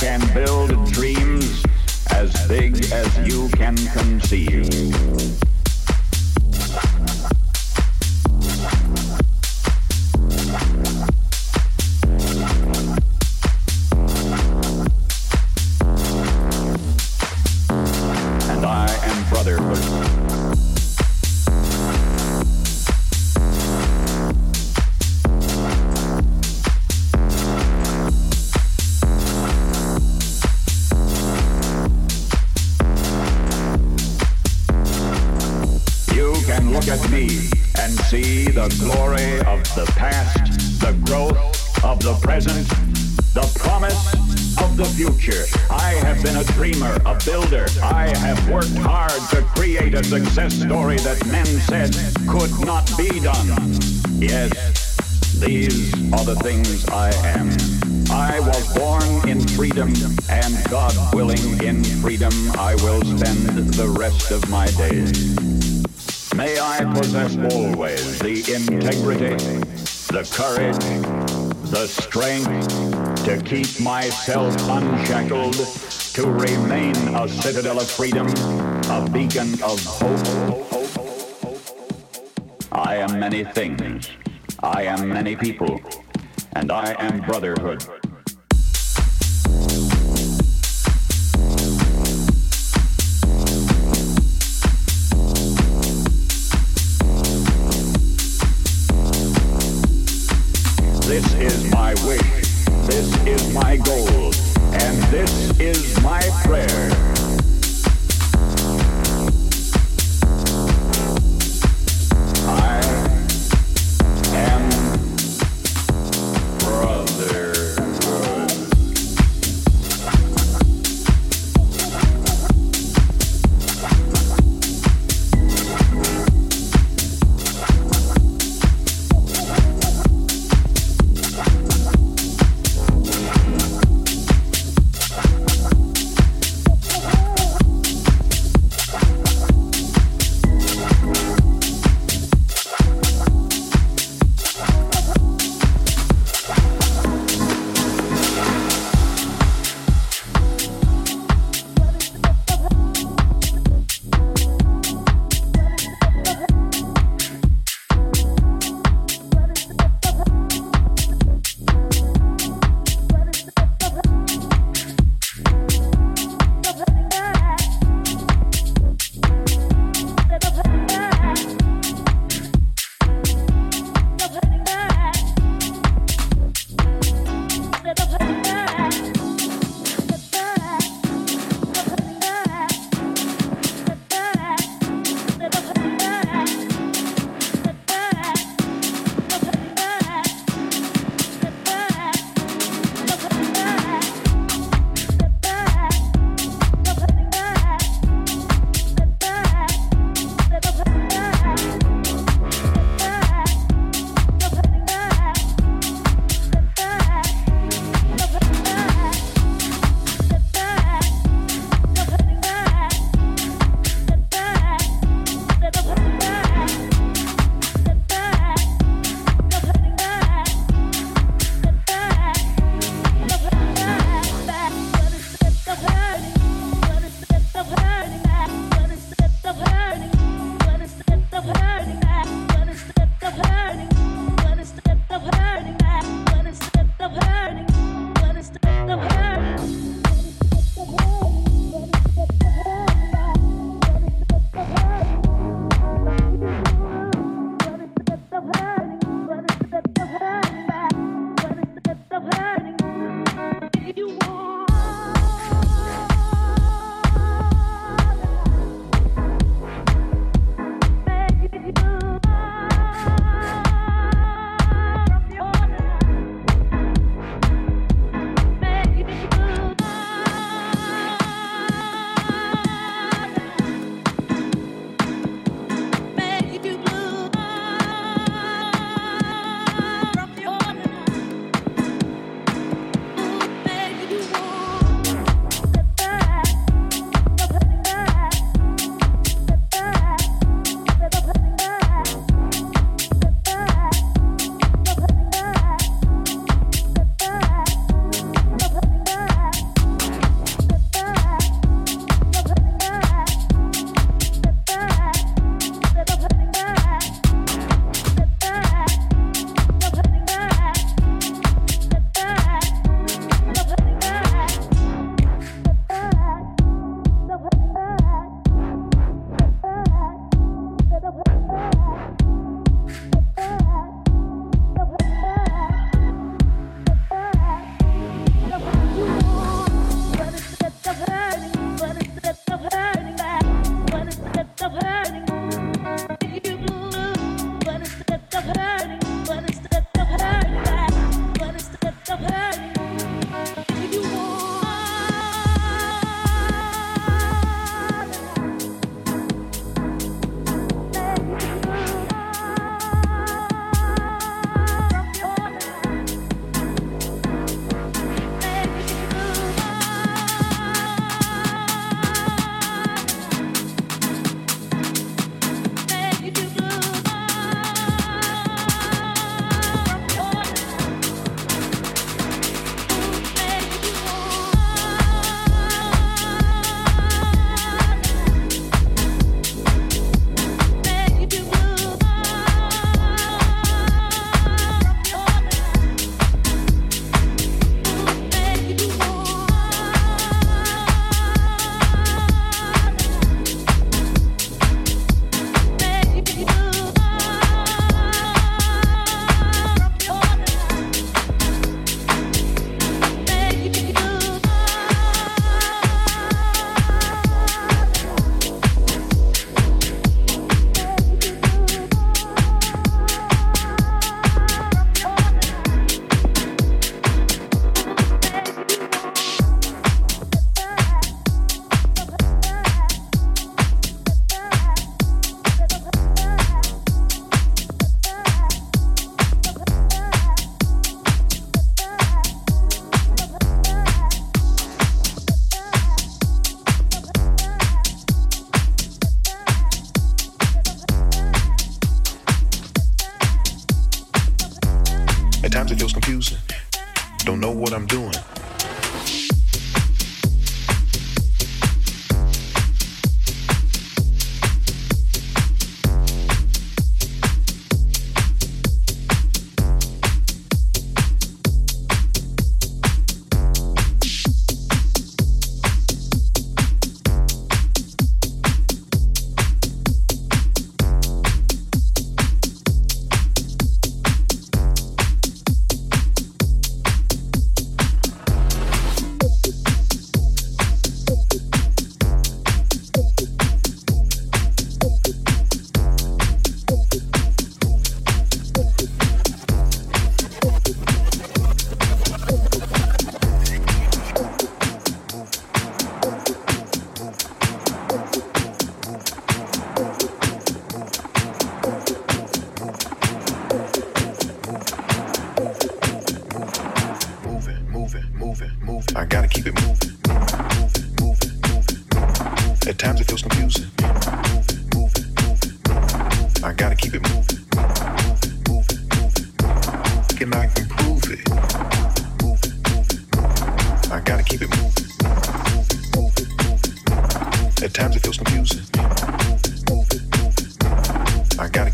can build dreams as big as you can conceive. Rest of my days. May I possess always the integrity, the courage, the strength to keep myself unshackled, to remain a citadel of freedom, a beacon of hope. I am many things. I am many people. And I am brotherhood. My wish. This is my goal. And this is my prayer.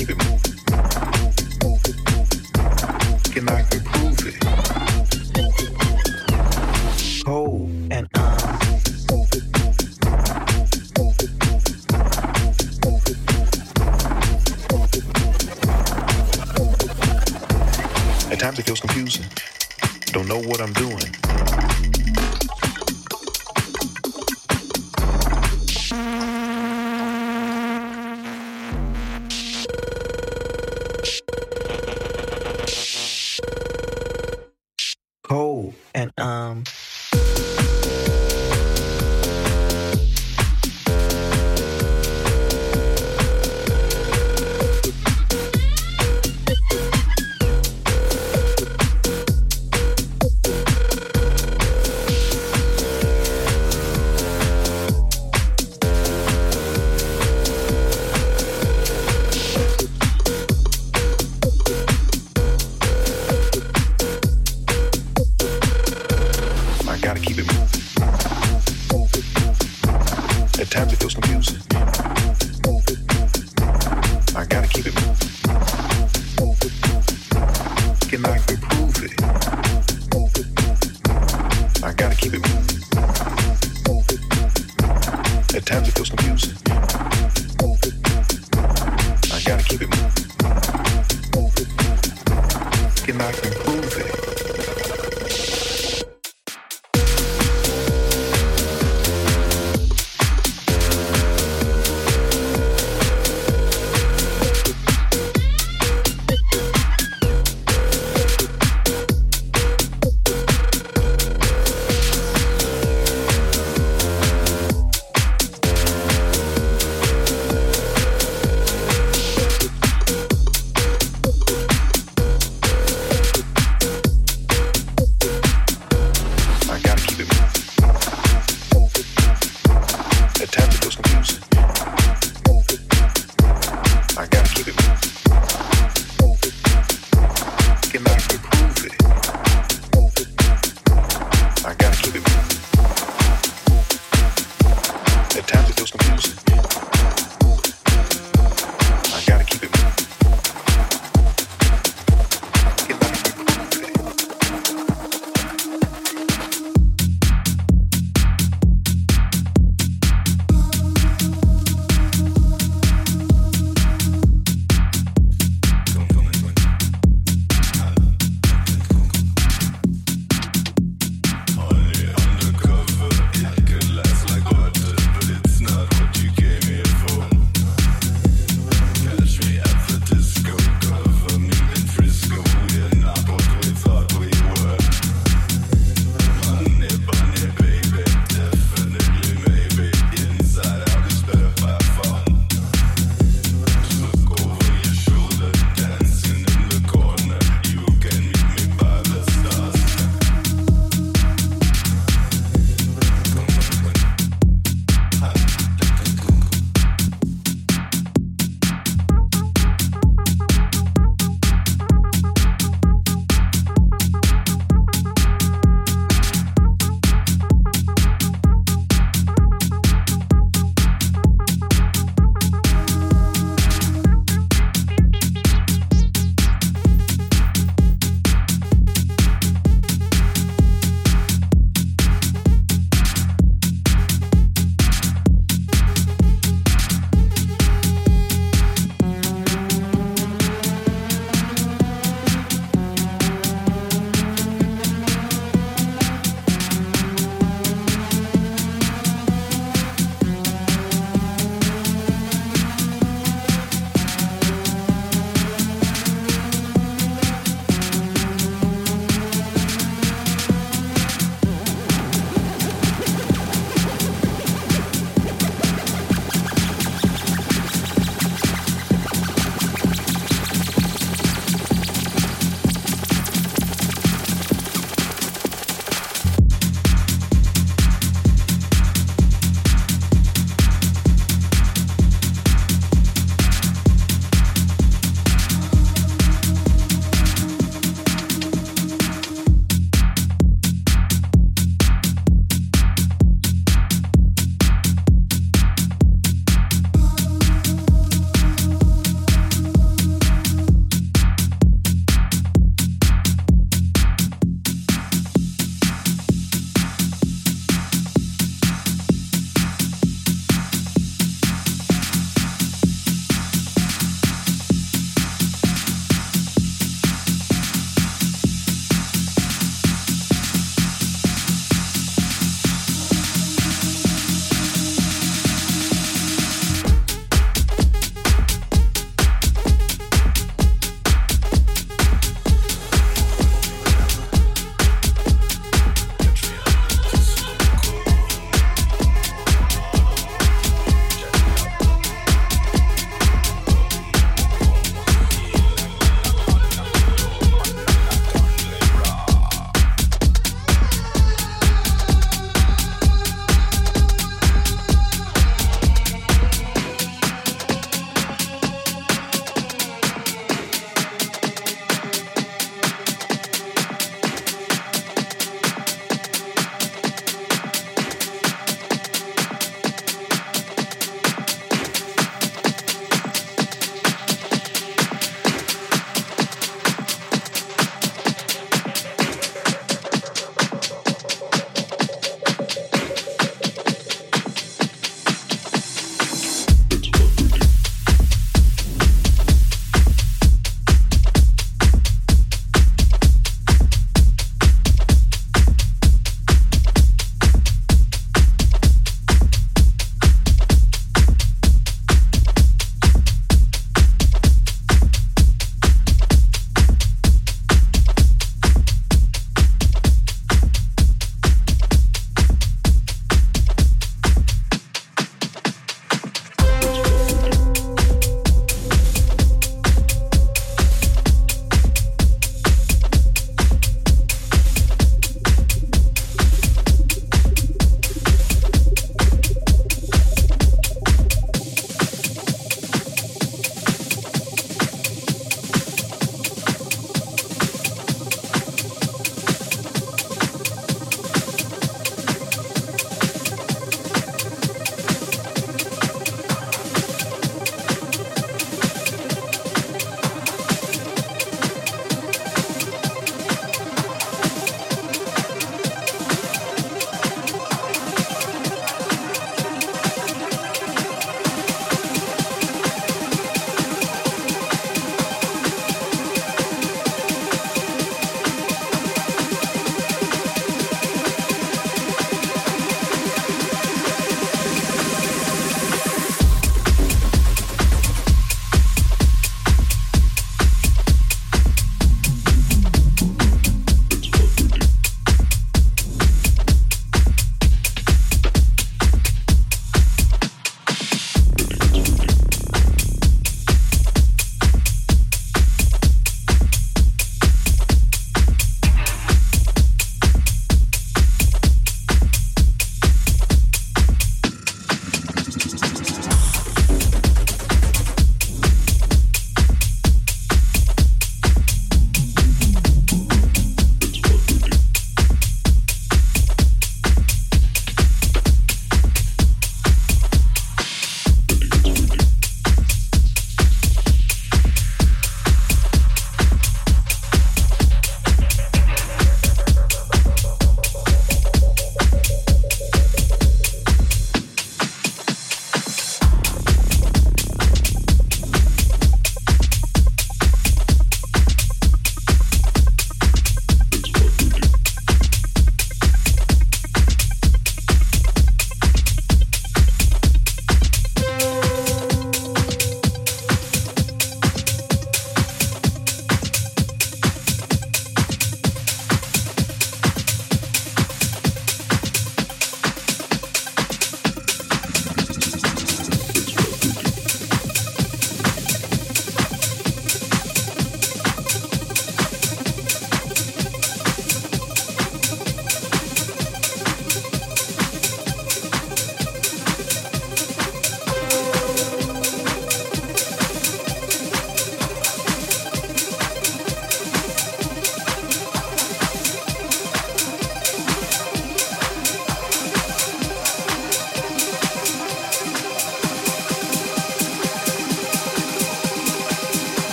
keep it moving.